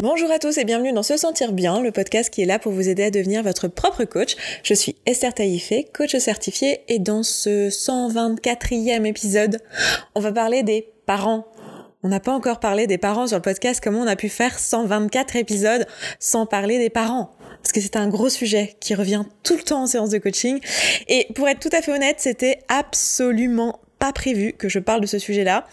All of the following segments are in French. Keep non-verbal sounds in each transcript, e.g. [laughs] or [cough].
Bonjour à tous et bienvenue dans Se Sentir Bien, le podcast qui est là pour vous aider à devenir votre propre coach. Je suis Esther Taïfé, coach certifié, et dans ce 124e épisode, on va parler des parents. On n'a pas encore parlé des parents sur le podcast, comment on a pu faire 124 épisodes sans parler des parents? Parce que c'est un gros sujet qui revient tout le temps en séance de coaching. Et pour être tout à fait honnête, c'était absolument pas prévu que je parle de ce sujet-là.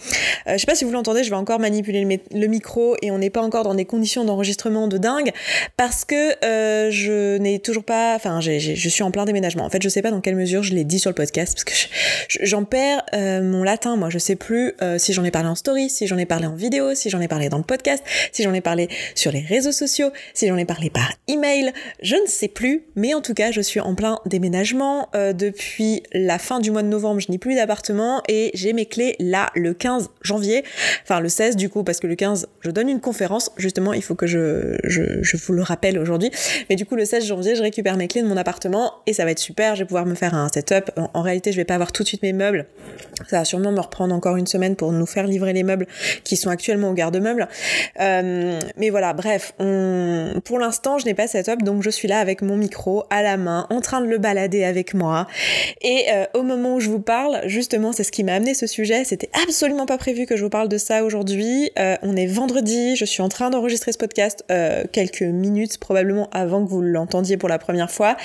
Euh, je sais pas si vous l'entendez, je vais encore manipuler le, micro et on n'est pas encore dans des conditions d'enregistrement de dingue parce que euh, je n'ai toujours pas, enfin, je suis en plein déménagement. En fait, je sais pas dans quelle mesure je l'ai dit sur le podcast parce que j'en perds euh, mon latin. Moi, je sais plus euh, si j'en ai parlé en story, si j'en ai parlé en vidéo, si j'en ai parlé dans le podcast, si j'en ai parlé sur les réseaux sociaux, si j'en ai parlé par email. Je ne sais plus, mais en tout cas, je suis en plein déménagement euh, depuis la fin du mois de novembre. Je n'ai plus d'appartement et j'ai mes clés là le 15 janvier, enfin le 16 du coup parce que le 15 je donne une conférence, justement il faut que je, je, vous le rappelle aujourd'hui, mais du coup le 16 janvier je récupère mes clés de mon appartement et ça va être super, je vais pouvoir me faire un setup, en, réalité je vais pas avoir tout de suite mes meubles, ça va sûrement me reprendre encore une semaine pour nous faire livrer les meubles qui sont actuellement au garde-meubles, euh, mais voilà bref, pour l'instant je n'ai pas setup donc je suis là avec mon micro à la main en train de le balader avec moi. Et euh, au moment où je vous parle justement c'est ce qui m'a amené ce sujet. C'était absolument pas prévu que je vous parle de ça aujourd'hui. Euh, on est vendredi, je suis en train d'enregistrer ce podcast euh, quelques minutes probablement avant que vous l'entendiez pour la première fois.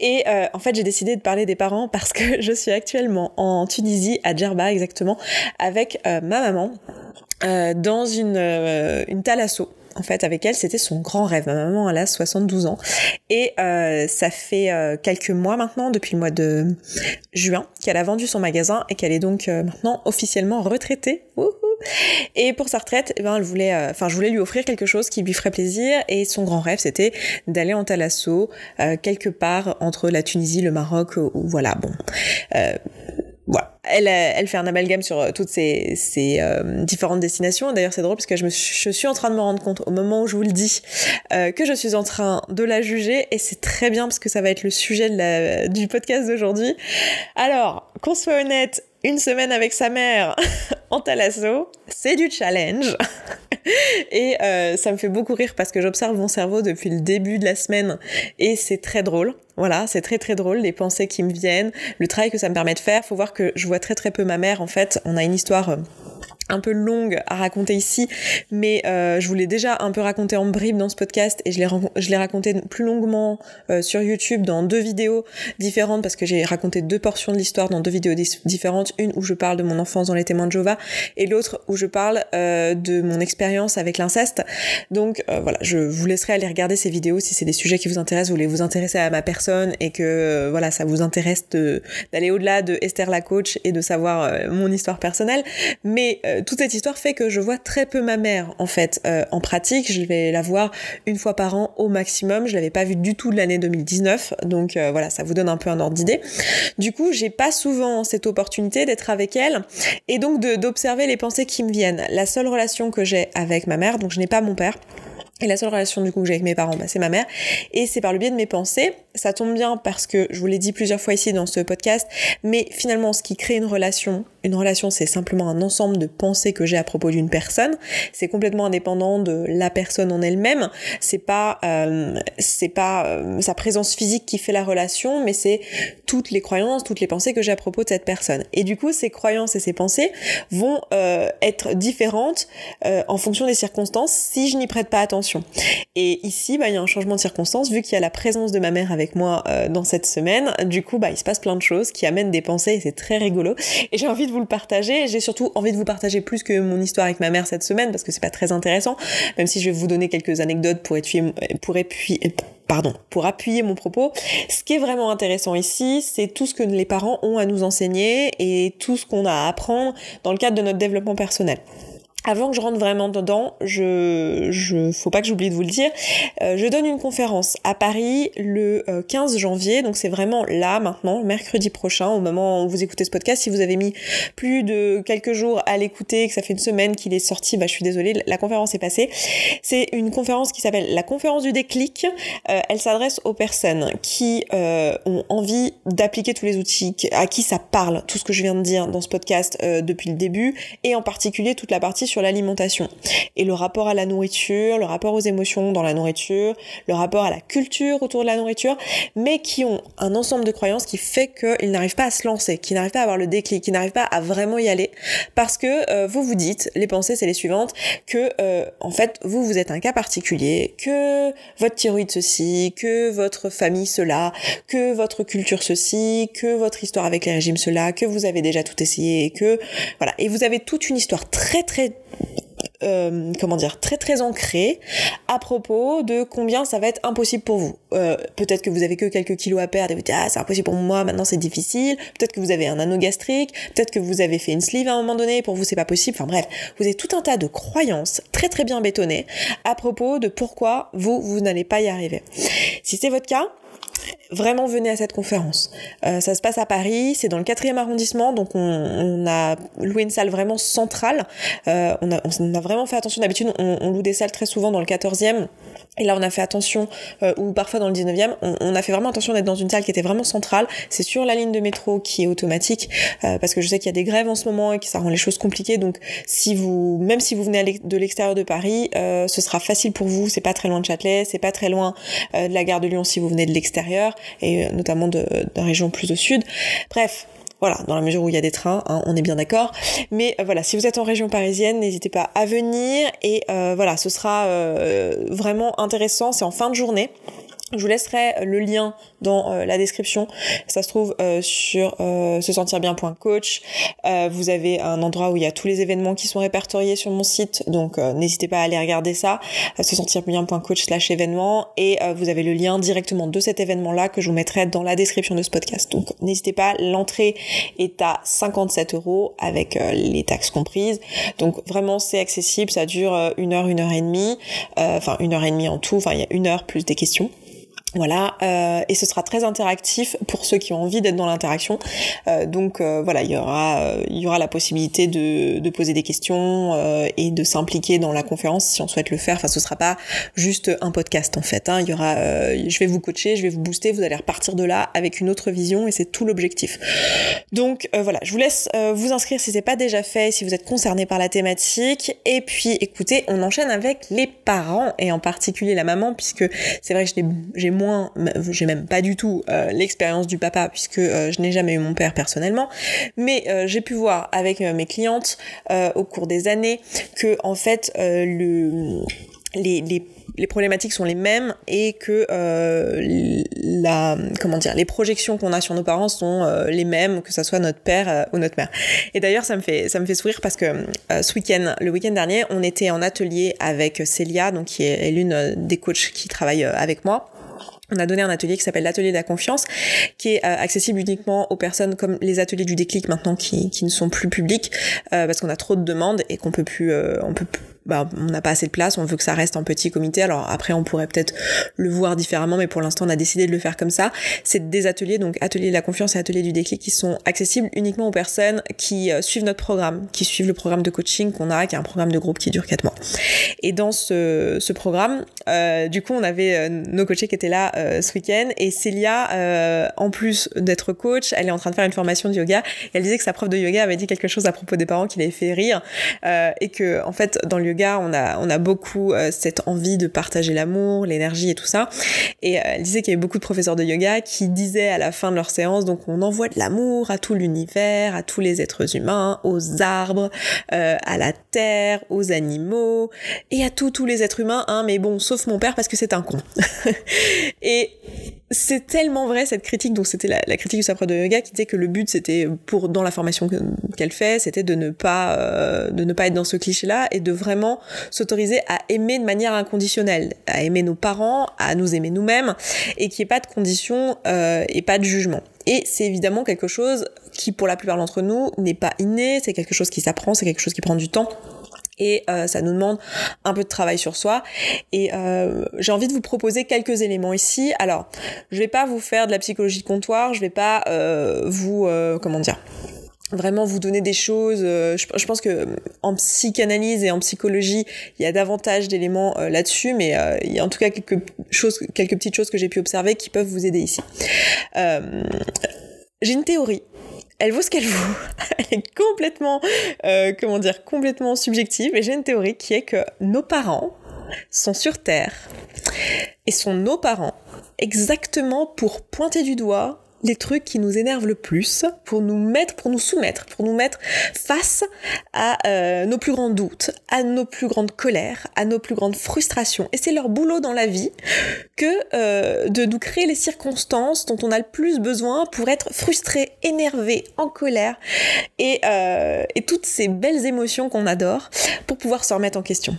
Et euh, en fait, j'ai décidé de parler des parents parce que [laughs] je suis actuellement en Tunisie, à Djerba exactement, avec ma maman. dans une, une thalasso en fait avec elle c'était son grand rêve. Ma maman elle a 72 ans. Et euh, ça fait euh, quelques mois maintenant depuis le mois de juin qu'elle a vendu son magasin et qu'elle est donc euh, maintenant officiellement retraitée. Et pour sa retraite eh ben elle voulait enfin je voulais lui offrir quelque chose qui lui ferait plaisir. Et son grand rêve c'était d'aller en thalasso euh, quelque part entre la Tunisie le Maroc voilà bon. Elle, elle fait un amalgame sur euh, toutes ces, ces euh, différentes destinations. D'ailleurs, c'est drôle parce que je, me suis, je suis en train de me rendre compte au moment où je vous le dis euh, que je suis en train de la juger et c'est très bien parce que ça va être le sujet de la, du podcast d'aujourd'hui. Alors, qu'on soit honnête, une semaine avec sa mère [laughs] en thalasso, c'est du challenge. [laughs] et euh, ça me fait beaucoup rire parce que j'observe mon cerveau depuis le début de la semaine et c'est très drôle. Voilà, c'est très très drôle, les pensées qui me viennent, le travail que ça me permet de faire. Faut voir que je vois très très peu ma mère en fait. On a une histoire euh, un peu longue à raconter ici, mais euh, je vous l'ai déjà un peu raconté en bribe dans ce podcast et je l'ai raconté plus longuement euh, sur YouTube dans deux vidéos différentes parce que j'ai raconté deux portions de l'histoire dans deux vidéos différentes, une où je parle de mon enfance dans les témoins de Jéhovah et l'autre où je parle euh, de mon expérience avec l'inceste. Donc voilà, je vous laisserai aller regarder ces vidéos si c'est des sujets qui vous intéressent, vous voulez vous intéresser à ma personne et que voilà, ça vous intéresse d'aller au-delà de Esther la coach et de savoir mon histoire personnelle, mais toute cette histoire fait que je vois très peu ma mère en fait euh, en pratique. Je vais la voir une fois par an au maximum. Je l'avais pas vue du tout l'année 2019, donc euh, voilà, ça vous donne un peu un ordre d'idée. Du coup, j'ai pas souvent cette opportunité d'être avec elle et donc d'observer les pensées qui me viennent. La seule relation que j'ai avec ma mère, donc je n'ai pas mon père. Et la seule relation du coup que j'ai avec mes parents, bah, c'est ma mère. Et c'est par le biais de mes pensées. Ça tombe bien parce que je vous l'ai dit plusieurs fois ici dans ce podcast, mais finalement ce qui crée une relation, une relation, c'est simplement un ensemble de pensées que j'ai à propos d'une personne. C'est complètement indépendant de la personne en elle-même. C'est pas, euh, c'est pas euh, sa présence physique qui fait la relation, mais c'est toutes les croyances, toutes les pensées que j'ai à propos de cette personne. Et du coup, ces croyances et ces pensées vont euh, être différentes euh, en fonction des circonstances si je n'y prête pas attention. Et ici, bah, il y a un changement de circonstance vu qu'il y a la présence de ma mère avec moi dans cette semaine. Du coup, bah, il se passe plein de choses qui amènent des pensées et c'est très rigolo. Et j'ai envie vous le partager. J'ai surtout envie de vous partager plus que mon histoire avec ma mère cette semaine parce que c'est pas très intéressant, même si je vais vous donner quelques anecdotes pour appuyer, mon propos. Ce qui est vraiment intéressant ici, c'est tout ce que les parents ont à nous enseigner et tout ce qu'on a à apprendre dans le cadre de notre développement personnel avant que je rentre vraiment dedans, je, je faut pas que j'oublie de vous le dire, euh, je donne une conférence à Paris le 15 euh, janvier, donc c'est vraiment là maintenant, mercredi prochain, au moment où vous écoutez ce podcast. Si vous avez mis plus de quelques jours à l'écouter, que ça fait une semaine qu'il est sorti, bah je suis désolée, la conférence est passée. C'est une conférence qui s'appelle la conférence du déclic. Euh, elle s'adresse aux personnes qui ont envie d'appliquer tous les outils, à qui ça parle, tout ce que je viens de dire dans ce podcast depuis le début, et en particulier toute la partie sur l'alimentation. Et le rapport à la nourriture, le rapport aux émotions dans la nourriture, le rapport à la culture autour de la nourriture, mais qui ont un ensemble de croyances qui fait qu'ils n'arrivent pas à se lancer, qui n'arrivent pas à avoir le déclic, qui n'arrivent pas à vraiment y aller, parce que euh, vous vous dites, les pensées c'est les suivantes, que euh, en fait vous vous êtes un cas particulier, que votre thyroïde ceci, que votre famille cela, que votre culture ceci, que votre histoire avec les régimes cela, que vous avez déjà tout essayé, et que voilà, et vous avez toute une histoire très très euh, comment dire, très très ancré à propos de combien ça va être impossible pour vous. Euh, peut-être que vous avez que quelques kilos à perdre et vous dites ah c'est impossible pour moi, maintenant c'est difficile. Peut-être que vous avez un anneau gastrique, peut-être que vous avez fait une sleeve à un moment donné, pour vous c'est pas possible. Enfin bref, vous avez tout un tas de croyances très très bien bétonnées à propos de pourquoi vous vous n'allez pas y arriver. Si c'est votre cas, vraiment venez à cette conférence. Euh, ça se passe à Paris, c'est dans le quatrième arrondissement, donc on, a loué une salle vraiment centrale. Euh, on, a, on, a, vraiment fait attention. D'habitude, on, on, loue des salles très souvent dans le quatorzième. Et là, on a fait attention, euh, ou parfois dans le 19e, on, on, a fait vraiment attention d'être dans une salle qui était vraiment centrale. C'est sur la ligne de métro qui est automatique, euh, parce que je sais qu'il y a des grèves en ce moment et que ça rend les choses compliquées. Donc, si vous, même si vous venez de l'extérieur de Paris, euh, ce sera facile pour vous. C'est pas très loin de Châtelet, c'est pas très loin euh, de la gare de Lyon si vous venez de l'extérieur, et euh, notamment de, de régions plus au sud. Bref, voilà, dans la mesure où il y a des trains, hein, on est bien d'accord. Mais euh, voilà, si vous êtes en région parisienne, n'hésitez pas à venir et euh, voilà, ce sera euh, vraiment intéressant. C'est en fin de journée. Je vous laisserai le lien dans euh, la description. Ça se trouve euh, sur euh, se sentir bien.coach. vous avez un endroit où il y a tous les événements qui sont répertoriés sur mon site, donc n'hésitez pas à aller regarder ça. se sentir bien.coach slash événement et vous avez le lien directement de cet événement-là que je vous mettrai dans la description de ce podcast. Donc n'hésitez pas, l'entrée est à 57 euros avec les taxes comprises. Donc vraiment c'est accessible, ça dure une heure, une heure et demie, enfin une heure et demie en tout. Enfin il y a une heure plus des questions. Voilà, euh, et ce sera très interactif pour ceux qui ont envie d'être dans l'interaction. Euh, donc euh, voilà, il y aura, il y aura la possibilité de, poser des questions et de s'impliquer dans la conférence si on souhaite le faire. Enfin, ce sera pas juste un podcast en fait. Hein. Il y aura, je vais vous coacher, je vais vous booster, vous allez repartir de là avec une autre vision et c'est tout l'objectif. Donc voilà, je vous laisse vous inscrire si c'est pas déjà fait, si vous êtes concerné par la thématique. Et puis écoutez, on enchaîne avec les parents et en particulier la maman puisque c'est vrai que j'ai j'ai même pas du tout euh, l'expérience du papa puisque euh, je n'ai jamais eu mon père personnellement, mais euh, j'ai pu voir avec mes clientes au cours des années que en fait le les, les, les, problématiques sont les mêmes et que la comment dire les projections qu'on a sur nos parents sont les mêmes que ça soit notre père ou notre mère. Et d'ailleurs ça me fait ça me fait sourire parce que ce week-end le week-end dernier on était en atelier avec Célia donc qui est l'une des coachs qui travaille avec moi on a donné un atelier qui s'appelle l'atelier de la confiance, qui est euh, accessible uniquement aux personnes comme les ateliers du déclic maintenant qui, ne sont plus publics euh, parce qu'on a trop de demandes et qu'on peut plus, euh, on peut bah, on n'a pas assez de place, on veut que ça reste en petit comité. Alors après, on pourrait peut-être le voir différemment, mais pour l'instant, on a décidé de le faire comme ça. C'est des ateliers, donc atelier de la confiance et atelier du déclic, qui sont accessibles uniquement aux personnes qui euh, suivent notre programme, qui suivent le programme de coaching qu'on a, qui est un programme de groupe qui dure 4 mois. Et dans ce, ce programme, euh, du coup, on avait euh, nos coachés qui étaient là ce week-end, et Célia, en plus d'être coach, elle est en train de faire une formation de yoga. Et elle disait que sa prof de yoga avait dit quelque chose à propos des parents qui l'avait fait rire, et que en fait, dans le on a, on a beaucoup euh, cette envie de partager l'amour, l'énergie et tout ça. Et euh, elle disait qu'il y avait beaucoup de professeurs de yoga qui disaient à la fin de leur séance, donc on envoie de l'amour à tout l'univers, à tous les êtres humains, aux arbres, euh, à la terre, aux animaux et à tous tous les êtres humains, hein, mais bon, sauf mon père parce que c'est un con. [laughs] et c'est tellement vrai cette critique, donc c'était la, critique du sapre de yoga qui disait que le but c'était pour dans la formation qu'elle fait, c'était de ne pas euh, de ne pas être dans ce cliché-là et de vraiment s'autoriser à aimer de manière inconditionnelle, à aimer nos parents, à nous aimer nous-mêmes et qu'il n'y ait pas de conditions euh, et pas de jugement. Et c'est évidemment quelque chose qui pour la plupart d'entre nous n'est pas inné, c'est quelque chose qui s'apprend, c'est quelque chose qui prend du temps et euh, ça nous demande un peu de travail sur soi. Et euh, j'ai envie de vous proposer quelques éléments ici. Alors, je vais pas vous faire de la psychologie de comptoir, je vais pas euh, vous comment dire vraiment vous donner des choses. je, pense que en psychanalyse et en psychologie, il y a davantage d'éléments là-dessus, mais il y a en tout cas quelques choses, quelques petites choses que j'ai pu observer qui peuvent vous aider ici. j'ai une théorie elle vaut ce qu'elle vaut. [laughs] Elle est complètement, euh, comment dire, complètement subjective. Et j'ai une théorie qui est que nos parents sont sur Terre et sont nos parents exactement pour pointer du doigt les trucs qui nous énervent le plus pour nous mettre, pour nous soumettre, pour nous mettre face à euh, nos plus grands doutes, à nos plus grandes colères, à nos plus grandes frustrations. Et c'est leur boulot dans la vie que euh, de nous créer les circonstances dont on a le plus besoin pour être frustré, énervé, en colère et, euh, et toutes ces belles émotions qu'on adore pour pouvoir se remettre en question.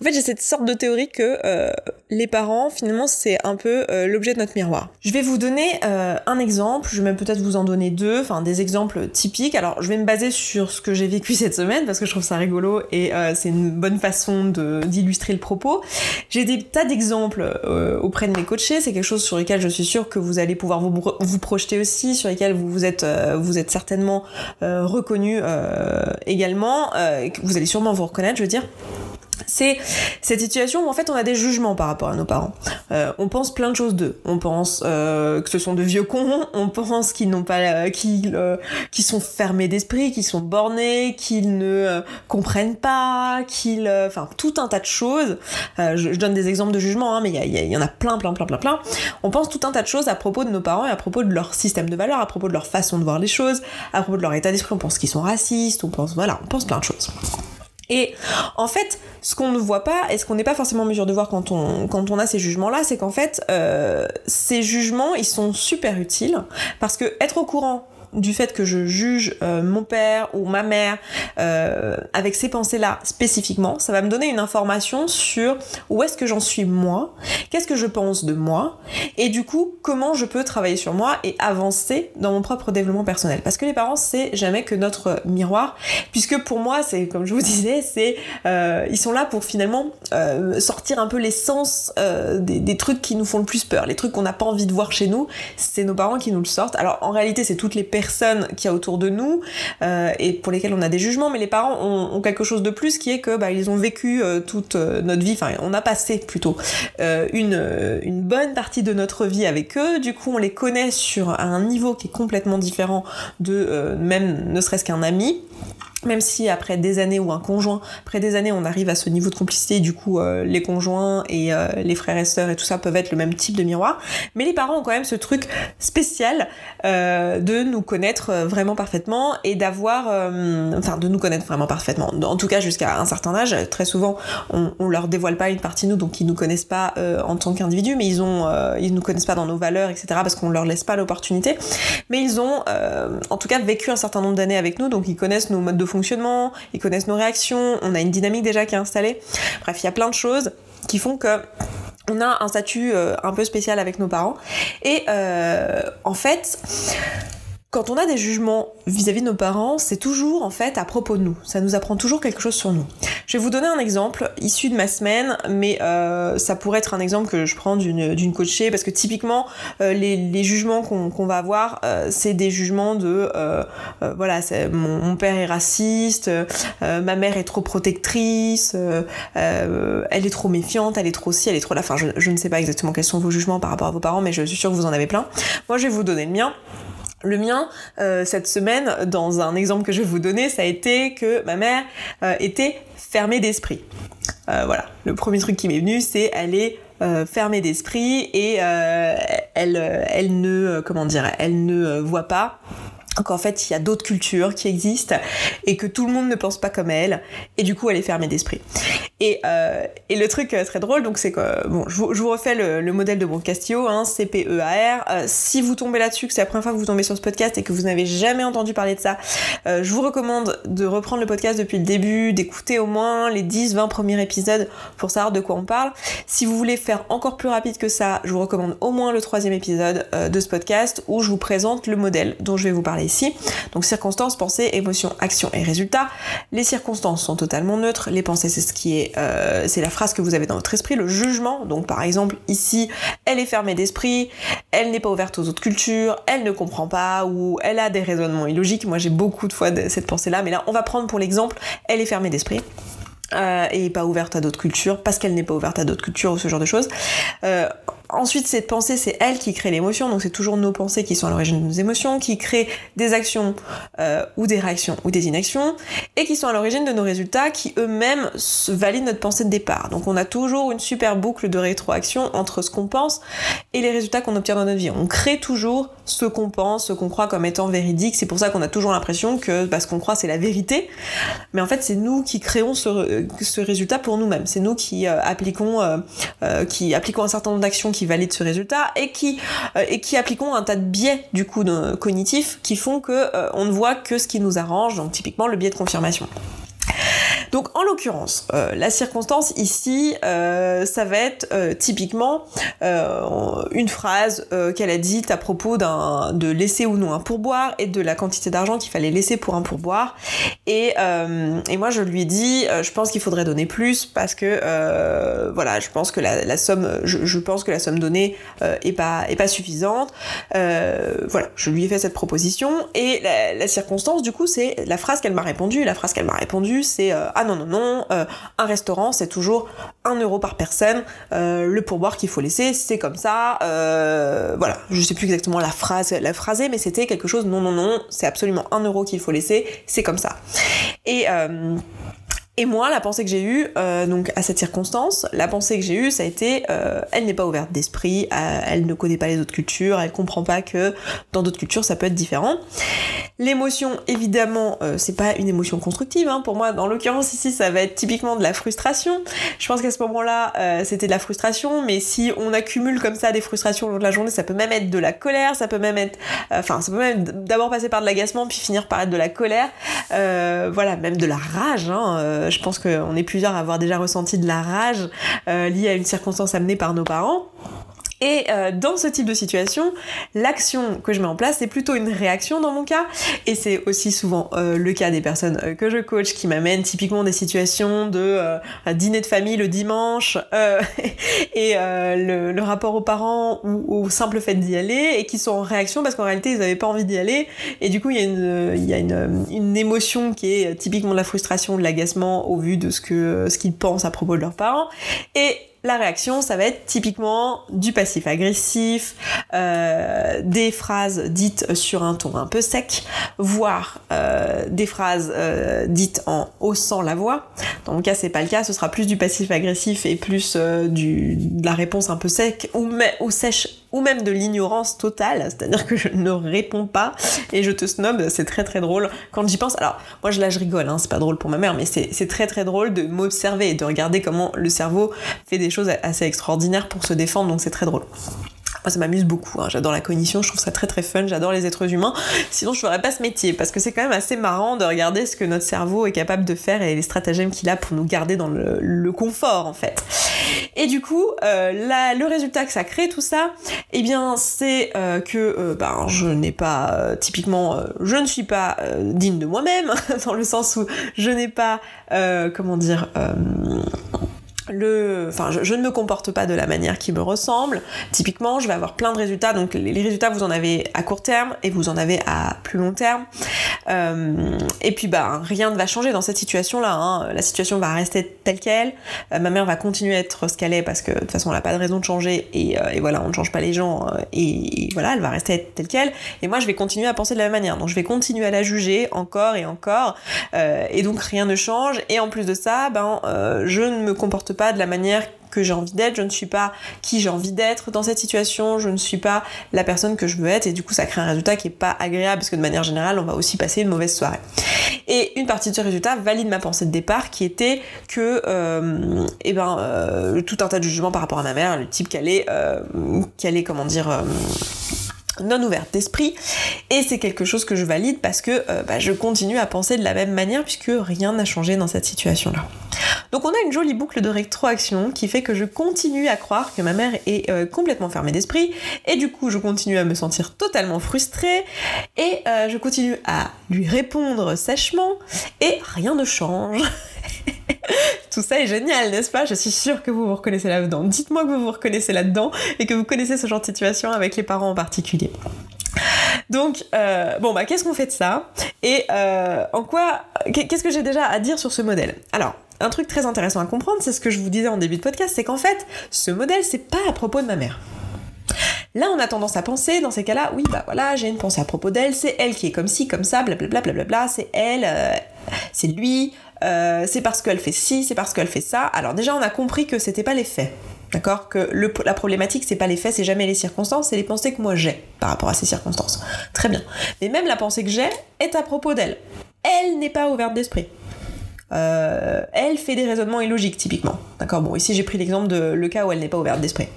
En fait, j'ai cette sorte de théorie que euh, les parents, finalement, c'est un peu euh, l'objet de notre miroir. Je vais vous donner euh, un exemple, je vais même peut-être vous en donner deux, enfin des exemples typiques. Alors, je vais me baser sur ce que j'ai vécu [laughs] cette semaine parce que je trouve ça rigolo et c'est une bonne façon d'illustrer le propos. J'ai des tas d'exemples auprès de mes coachés, c'est quelque chose sur lequel je suis sûre que vous allez pouvoir vous, vous projeter aussi, sur lesquels vous, vous êtes, vous êtes certainement reconnu également, vous allez sûrement vous reconnaître, je veux dire c'est cette situation où en fait on a des jugements par rapport à nos parents. Euh, on pense plein de choses d'eux. On pense euh, que ce sont de vieux cons, on pense qu'ils n'ont pas, euh, qu'ils, qu'ils sont fermés d'esprit, qu'ils sont bornés, qu'ils ne comprennent pas, qu'ils, enfin tout un tas de choses. Je, je, donne des exemples de jugements, hein, mais il y, y, en a plein, plein, plein, plein, plein. On pense tout un tas de choses à propos de nos parents et à propos de leur système de valeurs, à propos de leur façon de voir les choses, à propos de leur état d'esprit. On pense qu'ils sont racistes, on pense, voilà, on pense plein de choses. Et en fait, ce qu'on ne voit pas et ce qu'on n'est pas forcément en mesure de voir quand on, a ces jugements-là, c'est qu'en fait, euh, ces jugements, ils sont super utiles parce que être au courant du fait que je juge euh, mon père ou ma mère euh, avec ces pensées-là spécifiquement, ça va me donner une information sur où est-ce que j'en suis moi, qu'est-ce que je pense de moi, et du coup comment je peux travailler sur moi et avancer dans mon propre développement personnel. Parce que les parents c'est jamais que notre miroir, puisque pour moi c'est comme je vous disais, c'est euh, ils sont là pour finalement sortir un peu l'essence des, trucs qui nous font le plus peur, les trucs qu'on n'a pas envie de voir chez nous, c'est nos parents qui nous le sortent. Alors en réalité c'est toutes les personnes qu'il y a autour de nous euh, et pour lesquelles on a des jugements, mais les parents ont, quelque chose de plus qui est que bah, ils ont vécu euh, toute euh, notre vie, enfin on a passé plutôt une, une bonne partie de notre vie avec eux, du coup on les connaît sur un niveau qui est complètement différent de même ne serait-ce qu'un ami même si après des années ou un conjoint, après des années on arrive à ce niveau de complicité, du coup euh, les conjoints et euh, les frères et sœurs et tout ça peuvent être le même type de miroir, mais les parents ont quand même ce truc spécial euh, de nous connaître vraiment parfaitement et d'avoir, enfin de nous connaître vraiment parfaitement. En tout cas jusqu'à un certain âge, très souvent on, on leur dévoile pas une partie de nous, donc ils nous connaissent pas en tant qu'individu, mais ils ont, ils nous connaissent pas dans nos valeurs, etc. parce qu'on leur laisse pas l'opportunité, mais ils ont en tout cas vécu un certain nombre d'années avec nous, donc ils connaissent nos modes de fonctionnement, ils connaissent nos réactions, on a une dynamique déjà qui est installée. Bref, il y a plein de choses qui font que on a un statut euh, un peu spécial avec nos parents. Et euh, en fait, quand on a des jugements vis-à-vis de nos parents, c'est toujours en fait à propos de nous. Ça nous apprend toujours quelque chose sur nous. Je vais vous donner un exemple issu de ma semaine, mais euh, ça pourrait être un exemple que je prends d'une coachée, parce que typiquement, euh, les, jugements qu'on va avoir, euh, c'est des jugements de voilà, mon, père est raciste, ma mère est trop protectrice, elle est trop méfiante, elle est trop ci, elle est trop là. Enfin, je, je ne sais pas exactement quels sont vos jugements par rapport à vos parents, mais je suis sûre que vous en avez plein. Moi, je vais vous donner le mien. Le mien, euh, cette semaine, dans un exemple que je vais vous donner, ça a été que ma mère euh, était fermée d'esprit. Euh, voilà, le premier truc qui m'est venu, c'est elle est fermée d'esprit et elle, elle ne, comment dire, elle ne voit pas qu'en fait il y a d'autres cultures qui existent et que tout le monde ne pense pas comme elle. Et du coup elle est fermée d'esprit. Et, euh, le truc euh, très drôle donc c'est que bon je vous, refais le, le, modèle de Bon Castillo hein, CPEAR euh, si vous tombez là-dessus que c'est la première fois que vous tombez sur ce podcast et que vous n'avez jamais entendu parler de ça euh, je vous recommande de reprendre le podcast depuis le début d'écouter au moins les 10-20 premiers épisodes pour savoir de quoi on parle. Si vous voulez faire encore plus rapide que ça je vous recommande au moins le troisième épisode euh, de ce podcast où je vous présente le modèle dont je vais vous parler ici. Donc circonstances, pensées, émotions, actions et résultats. Les circonstances sont totalement neutres. Les pensées, c'est ce qui est, euh, c'est la phrase que vous avez dans votre esprit. Le jugement, donc par exemple ici, elle est fermée d'esprit, elle n'est pas ouverte aux autres cultures, elle ne comprend pas ou elle a des raisonnements illogiques. Moi j'ai beaucoup de fois cette pensée-là, mais là on va prendre pour l'exemple, elle est fermée d'esprit. Euh, et pas ouverte à d'autres cultures parce qu'elle n'est pas ouverte à d'autres cultures ou ce genre de choses. Euh, ensuite, cette pensée, c'est elle qui crée l'émotion, donc c'est toujours nos pensées qui sont à l'origine de nos émotions, qui créent des actions euh, ou des réactions ou des inactions, et qui sont à l'origine de nos résultats qui eux-mêmes valident notre pensée de départ. Donc on a toujours une super boucle de rétroaction entre ce qu'on pense et les résultats qu'on obtient dans notre vie. On crée toujours ce qu'on pense, ce qu'on croit comme étant véridique. C'est pour ça qu'on a toujours l'impression que bah, ce qu'on croit c'est la vérité, mais en fait c'est nous qui créons ce, ce résultat pour nous-mêmes. C'est nous qui euh, appliquons, euh, euh, qui appliquons un certain nombre d'actions qui valident ce résultat et qui appliquons un tas de biais du coup cognitifs qui font que on ne voit que ce qui nous arrange. Donc typiquement le biais de confirmation. Donc en l'occurrence, euh, la circonstance ici, euh, ça va être euh, typiquement une phrase qu'elle a dite à propos de laisser ou non un pourboire et de la quantité d'argent qu'il fallait laisser pour un pourboire. Et, moi je lui ai dit, je pense qu'il faudrait donner plus parce que voilà, je pense que la, somme, je, pense que la somme donnée est pas est pas suffisante. voilà, je lui ai fait cette proposition et la, la circonstance du coup c'est la phrase qu'elle m'a répondu. La phrase qu'elle m'a répondu c'est ah non, non, non, euh, un restaurant, c'est toujours un euro par personne. Euh, le pourboire qu'il faut laisser, c'est comme ça. Euh, voilà, je sais plus exactement la phrase, la phrasée, mais c'était quelque chose, non, non, non, c'est absolument un euro qu'il faut laisser, c'est comme ça. Et et moi, la pensée que j'ai eue, euh, donc à cette circonstance, la pensée que j'ai eue, ça a été, euh, elle n'est pas ouverte d'esprit, euh, elle ne connaît pas les autres cultures, elle comprend pas que dans d'autres cultures ça peut être différent. L'émotion, évidemment, c'est pas une émotion constructive. Hein. Pour moi, dans l'occurrence ici, ça va être typiquement de la frustration. Je pense qu'à ce moment-là, c'était de la frustration, mais si on accumule comme ça des frustrations au long de la journée, ça peut même être de la colère, ça peut même être, enfin, ça peut même d'abord passer par de l'agacement, puis finir par être de la colère. voilà, même de la rage. Hein, je pense qu'on est plusieurs à avoir déjà ressenti de la rage euh, liée à une circonstance amenée par nos parents. Et euh, dans ce type de situation, l'action que je mets en place, c'est plutôt une réaction dans mon cas. Et c'est aussi souvent euh, le cas des personnes euh, que je coach qui m'amènent typiquement des situations de dîner de famille le dimanche [laughs] et le, rapport aux parents ou au simple fait d'y aller et qui sont en réaction parce qu'en réalité ils n'avaient pas envie d'y aller. Et du coup, il y a, une, il y a une, une, émotion qui est typiquement de la frustration, de l'agacement au vu de ce que ce qu'ils pensent à propos de leurs parents. Et la réaction, ça va être typiquement du passif agressif, euh, des phrases dites sur un ton un peu sec, voire euh, des phrases euh, dites en haussant la voix. Dans mon cas, c'est pas le cas, ce sera plus du passif agressif et plus de la réponse un peu sec ou, ou sèche ou même de l'ignorance totale, c'est-à-dire que je ne réponds pas et je te snob, c'est très très drôle quand j'y pense. Alors, moi là je rigole, hein, c'est pas drôle pour ma mère, mais c'est très très drôle de m'observer et de regarder comment le cerveau fait des choses assez extraordinaires pour se défendre, donc c'est très drôle. Moi, ça m'amuse beaucoup. Hein. J'adore la cognition, je trouve ça très très fun. J'adore les êtres humains. Sinon, je ferais pas ce métier parce que c'est quand même assez marrant de regarder ce que notre cerveau est capable de faire et les stratagèmes qu'il a pour nous garder dans le, confort en fait. Et du coup, euh, le résultat que ça crée tout ça, eh bien, c'est euh, que euh, ben, je n'ai pas typiquement, je ne suis pas digne de moi-même [laughs] dans le sens où je n'ai pas, comment dire je, ne me comporte pas de la manière qui me ressemble. Typiquement, je vais avoir plein de résultats. Donc, les, résultats, vous en avez à court terme et vous en avez à plus long terme. Euh, et puis, bah, rien ne va changer dans cette situation-là. Hein. La situation va rester telle qu'elle. Euh, ma mère va continuer à être ce qu'elle est parce que de toute façon, elle n'a pas de raison de changer. Et, euh, et, voilà, on ne change pas les gens. Et, voilà, elle va rester telle qu'elle. Et moi, je vais continuer à penser de la même manière. Donc, je vais continuer à la juger encore et encore. et donc, rien ne change. Et en plus de ça, ben, je ne me comporte pas de la manière que j'ai envie d'être, je ne suis pas qui j'ai envie d'être dans cette situation, je ne suis pas la personne que je veux être. Et du coup ça crée un résultat qui est pas agréable parce que de manière générale on va aussi passer une mauvaise soirée. Et une partie de ce résultat valide ma pensée de départ qui était que euh, eh ben, euh, tout un tas de jugements par rapport à ma mère, le type qu'elle est, euh, qu'elle est comment dire non ouverte d'esprit et c'est quelque chose que je valide parce que euh, bah, je continue à penser de la même manière puisque rien n'a changé dans cette situation là. Donc on a une jolie boucle de rétroaction qui fait que je continue à croire que ma mère est euh, complètement fermée d'esprit et du coup je continue à me sentir totalement frustrée et euh, je continue à lui répondre sèchement et rien ne change. [laughs] Tout ça est génial, n'est-ce pas? Je suis sûre que vous vous reconnaissez là-dedans. Dites-moi que vous vous reconnaissez là-dedans et que vous connaissez ce genre de situation avec les parents en particulier. Donc, euh, bon, bah, qu'est-ce qu'on fait de ça? Et euh, en quoi Qu'est-ce que j'ai déjà à dire sur ce modèle? Alors, un truc très intéressant à comprendre, c'est ce que je vous disais en début de podcast, c'est qu'en fait, ce modèle, c'est pas à propos de ma mère. Là, on a tendance à penser, dans ces cas-là, oui, bah voilà, j'ai une pensée à propos d'elle, c'est elle qui est comme ci, comme ça, blablabla, blablabla, c'est elle, euh, c'est lui, euh, c'est parce qu'elle fait ci, c'est parce qu'elle fait ça. Alors déjà, on a compris que c'était pas les faits. D'accord? Que la problématique, c'est pas les faits, c'est jamais les circonstances, c'est les pensées que moi j'ai par rapport à ces circonstances. Très bien. Mais même la pensée que j'ai est à propos d'elle. Elle n'est pas ouverte d'esprit. Euh, elle fait des raisonnements illogiques, typiquement. D'accord? Bon, ici j'ai pris l'exemple de le cas où elle n'est pas ouverte d'esprit.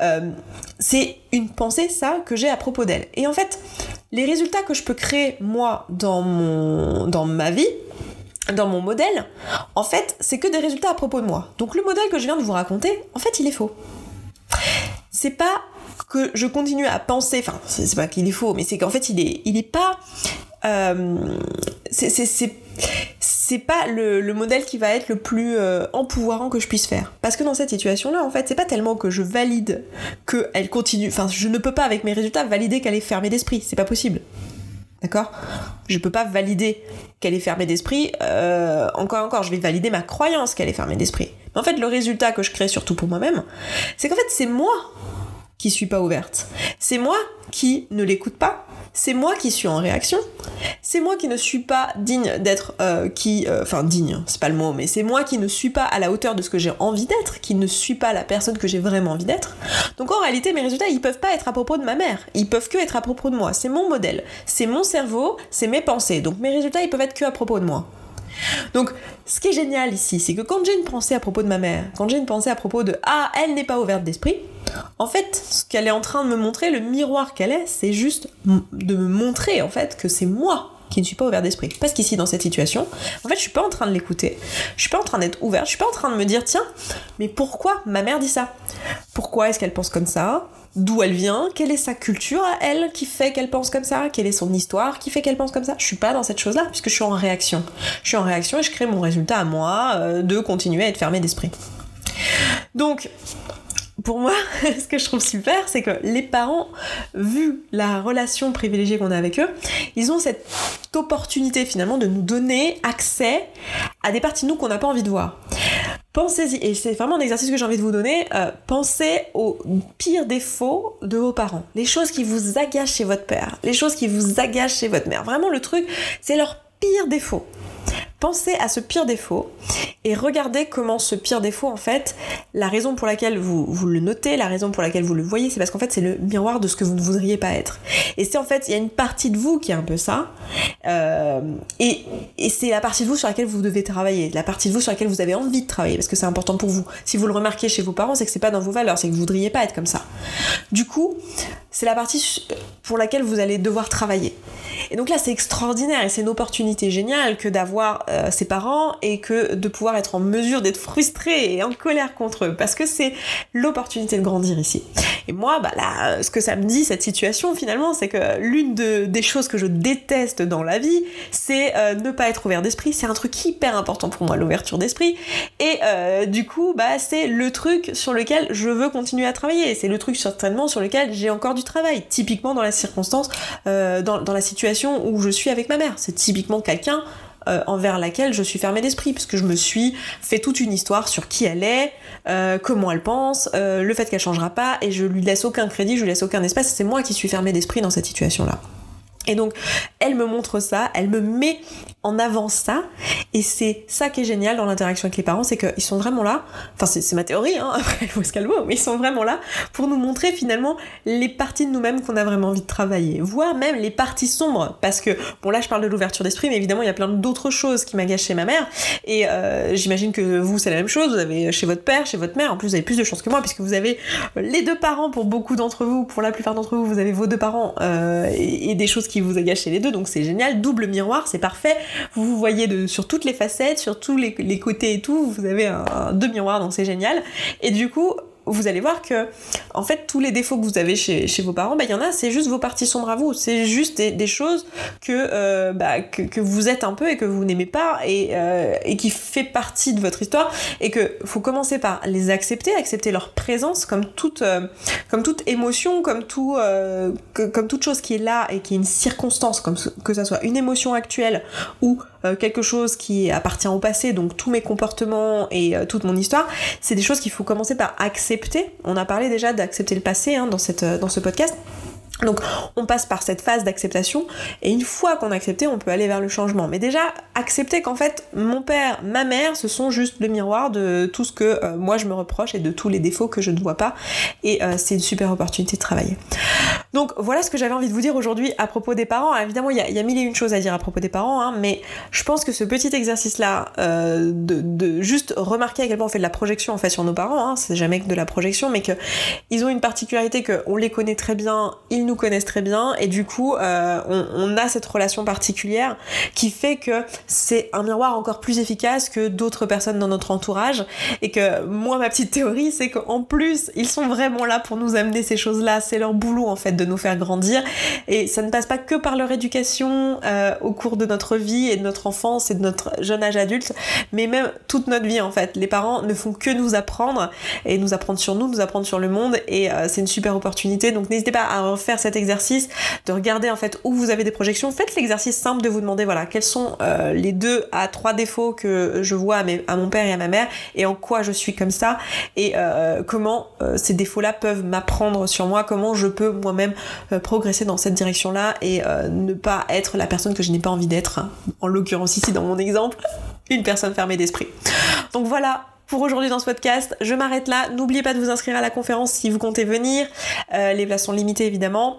Euh, c'est une pensée, ça, que j'ai à propos d'elle. Et en fait, les résultats que je peux créer, moi, dans, mon, dans ma vie, dans mon modèle, en fait, c'est que des résultats à propos de moi. Donc le modèle que je viens de vous raconter, en fait, il est faux. C'est pas que je continue à penser, enfin, c'est pas qu'il est faux, mais c'est qu'en fait, il est, il est pas. Euh, c'est pas le, le, modèle qui va être le plus euh, empouvoirant que je puisse faire. Parce que dans cette situation-là, en fait, c'est pas tellement que je valide qu'elle continue. Enfin, je ne peux pas, avec mes résultats, valider qu'elle est fermée d'esprit. C'est pas possible. D'accord? Je peux pas valider qu'elle est fermée d'esprit. Euh, encore encore, je vais valider ma croyance qu'elle est fermée d'esprit. Mais en fait, le résultat que je crée, surtout pour moi-même, c'est qu'en fait, c'est moi qui suis pas ouverte. C'est moi qui ne l'écoute pas. C'est moi qui suis en réaction. C'est moi qui ne suis pas digne d'être euh, qui, euh, enfin digne, c'est pas le mot, mais c'est moi qui ne suis pas à la hauteur de ce que j'ai envie d'être, qui ne suis pas la personne que j'ai vraiment envie d'être. Donc en réalité, mes résultats, ils peuvent pas être à propos de ma mère. Ils peuvent que être à propos de moi. C'est mon modèle, c'est mon cerveau, c'est mes pensées. Donc mes résultats, ils peuvent être que à propos de moi. Donc, ce qui est génial ici, c'est que quand j'ai une pensée à propos de ma mère, quand j'ai une pensée à propos de Ah, elle n'est pas ouverte d'esprit, en fait, ce qu'elle est en train de me montrer, le miroir qu'elle est, c'est juste de me montrer en fait que c'est moi qui ne suis pas ouvert d'esprit. Parce qu'ici, dans cette situation, en fait, je suis pas en train de l'écouter, je suis pas en train d'être ouverte, je suis pas en train de me dire, tiens, mais pourquoi ma mère dit ça? Pourquoi est-ce qu'elle pense comme ça? D'où elle vient Quelle est sa culture à elle qui fait qu'elle pense comme ça Quelle est son histoire qui fait qu'elle pense comme ça Je suis pas dans cette chose-là, puisque je suis en réaction. Je suis en réaction et je crée mon résultat à moi euh, de continuer à être fermé d'esprit. Donc, pour moi, [laughs] ce que je trouve super, c'est que les parents, vu la relation privilégiée qu'on a avec eux, ils ont cette opportunité finalement de nous donner accès à des parties de nous qu'on n'a pas envie de voir. Pensez-y, et c'est vraiment un exercice que j'ai envie de vous donner, euh, pensez aux pires défauts de vos parents. Les choses qui vous agacent chez votre père, les choses qui vous agacent chez votre mère. Vraiment le truc, c'est leur pire défaut. Pensez à ce pire défaut et regardez comment ce pire défaut, en fait, la raison pour laquelle vous, vous le notez, la raison pour laquelle vous le voyez, c'est parce qu'en fait c'est le miroir de ce que vous ne voudriez pas être. Et c'est en fait, il y a une partie de vous qui est un peu ça, euh, et, et c'est la partie de vous sur laquelle vous devez travailler, la partie de vous sur laquelle vous avez envie de travailler, parce que c'est important pour vous. Si vous le remarquez chez vos parents, c'est que c'est pas dans vos valeurs, c'est que vous voudriez pas être comme ça. Du coup, c'est la partie pour laquelle vous allez devoir travailler. Et donc là, c'est extraordinaire et c'est une opportunité géniale que d'avoir euh, ses parents et que de pouvoir être en mesure d'être frustré et en colère contre eux parce que c'est l'opportunité de grandir ici. Et moi, bah là, ce que ça me dit, cette situation finalement, c'est que l'une des choses que je déteste dans la vie, c'est euh, ne pas être ouvert d'esprit. C'est un truc hyper important pour moi, l'ouverture d'esprit. Et euh, du coup, bah, c'est le truc sur lequel je veux continuer à travailler. C'est le truc certainement sur lequel j'ai encore du travail. Typiquement dans la circonstance, dans, dans la situation où je suis avec ma mère. C'est typiquement quelqu'un euh, envers laquelle je suis fermée d'esprit, puisque je me suis fait toute une histoire sur qui elle est, euh, comment elle pense, euh, le fait qu'elle changera pas, et je lui laisse aucun crédit, je lui laisse aucun espace, c'est moi qui suis fermée d'esprit dans cette situation-là. Et donc, elle me montre ça, elle me met en avant ça, et c'est ça qui est génial dans l'interaction avec les parents, c'est qu'ils sont vraiment là, enfin c'est ma théorie, hein, [laughs] après il faut se calmer, mais ils sont vraiment là pour nous montrer finalement les parties de nous-mêmes qu'on a vraiment envie de travailler, voire même les parties sombres, parce que, bon là je parle de l'ouverture d'esprit, mais évidemment il y a plein d'autres choses qui m'agacent chez ma mère, et euh, j'imagine que vous c'est la même chose, vous avez chez votre père, chez votre mère, en plus vous avez plus de chance que moi, puisque vous avez les deux parents pour beaucoup d'entre vous, pour la plupart d'entre vous, vous avez vos deux parents, euh, et, et des choses qui vous agacent chez les deux, donc c'est génial, double miroir, c'est parfait. Vous voyez sur toutes les facettes, sur tous les, côtés et tout, vous avez un, un deux miroirs, donc c'est génial. Et du coup, vous allez voir que, en fait, tous les défauts que vous avez chez, vos parents, bah, il y en a, c'est juste vos parties sombres à vous. C'est juste des, choses que, euh, bah, que, que, vous êtes un peu et que vous n'aimez pas et, euh, et qui fait partie de votre histoire et que faut commencer par les accepter, accepter leur présence comme toute, euh, comme toute émotion, comme, tout, comme toute chose qui est là et qui est une circonstance, comme que ça soit une émotion actuelle ou quelque chose qui appartient au passé, donc tous mes comportements et toute mon histoire, c'est des choses qu'il faut commencer par accepter. On a parlé déjà d'accepter le passé hein, dans, cette, dans ce podcast. Donc on passe par cette phase d'acceptation et une fois qu'on a accepté, on peut aller vers le changement. Mais déjà, accepter qu'en fait, mon père, ma mère, ce sont juste le miroir de tout ce que euh, moi je me reproche et de tous les défauts que je ne vois pas. Et euh, c'est une super opportunité de travailler. Donc voilà ce que j'avais envie de vous dire aujourd'hui à propos des parents. évidemment, il y, a, mille et une choses à dire à propos des parents, hein, mais je pense que ce petit exercice-là, euh, de, juste remarquer à quel point on fait de la projection en fait sur nos parents, hein, c'est jamais que de la projection, mais qu'ils ont une particularité qu'on les connaît très bien, ils nous connaissent très bien et du coup euh, on, a cette relation particulière qui fait que c'est un miroir encore plus efficace que d'autres personnes dans notre entourage et que moi ma petite théorie c'est qu'en plus ils sont vraiment là pour nous amener ces choses là c'est leur boulot en fait de nous faire grandir et ça ne passe pas que par leur éducation euh, au cours de notre vie et de notre enfance et de notre jeune âge adulte mais même toute notre vie en fait. Les parents ne font que nous apprendre et nous apprendre sur nous nous apprendre sur le monde et euh, c'est une super opportunité. Donc n'hésitez pas à refaire cet exercice, de regarder en fait où vous avez des projections. Faites l'exercice simple de vous demander voilà quels sont euh, les deux à trois défauts que je vois à, mon père et à ma mère et en quoi je suis comme ça et euh, comment euh, ces défauts-là peuvent m'apprendre sur moi, comment je peux moi-même progresser dans cette direction-là et ne pas être la personne que je n'ai pas envie d'être. En l'occurrence ici dans mon exemple, une personne fermée d'esprit. Donc voilà, pour aujourd'hui dans ce podcast. Je m'arrête là. N'oubliez pas de vous inscrire à la conférence si vous comptez venir. Euh, les places sont limitées évidemment.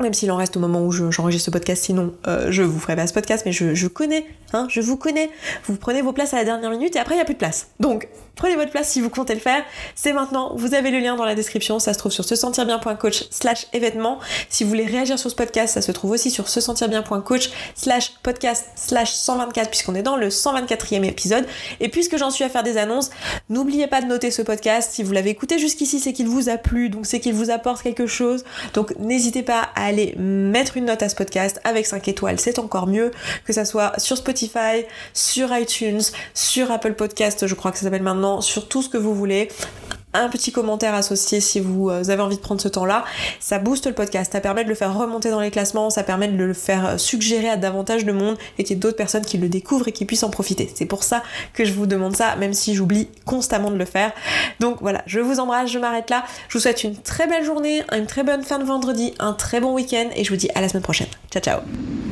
Même s'il en reste au moment où j'enregistre ce podcast, sinon euh, je vous ferai pas ce podcast, mais je, connais, hein, je vous connais. Vous prenez vos places à la dernière minute et après il n'y a plus de place. Donc Prenez votre place si vous comptez le faire. C'est maintenant. Vous avez le lien dans la description. Ça se trouve sur se sentir bien.coach slash événement. Si vous voulez réagir sur ce podcast, ça se trouve aussi sur se sentir bien.coach slash podcast slash 124 puisqu'on est dans le 124e épisode. Et puisque j'en suis à faire des annonces, n'oubliez pas de noter ce podcast. Si vous l'avez écouté jusqu'ici, c'est qu'il vous a plu. Donc c'est qu'il vous apporte quelque chose. Donc n'hésitez pas à aller mettre une note à ce podcast avec 5 étoiles. C'est encore mieux que ça soit sur Spotify, sur iTunes, sur Apple Podcast, je crois que ça s'appelle maintenant sur tout ce que vous voulez un petit commentaire associé si vous euh, avez envie de prendre ce temps-là. Ça booste le podcast, ça permet de le faire remonter dans les classements, ça permet de le faire euh, suggérer à davantage de monde et qu'il y ait d'autres personnes qui le découvrent et qui puissent en profiter. C'est pour ça que je vous demande ça, même si j'oublie constamment de le faire. Donc voilà, je vous embrasse, je m'arrête là. Je vous souhaite une très belle journée, une très bonne fin de vendredi, un très bon week-end et je vous dis à la semaine prochaine. Ciao ciao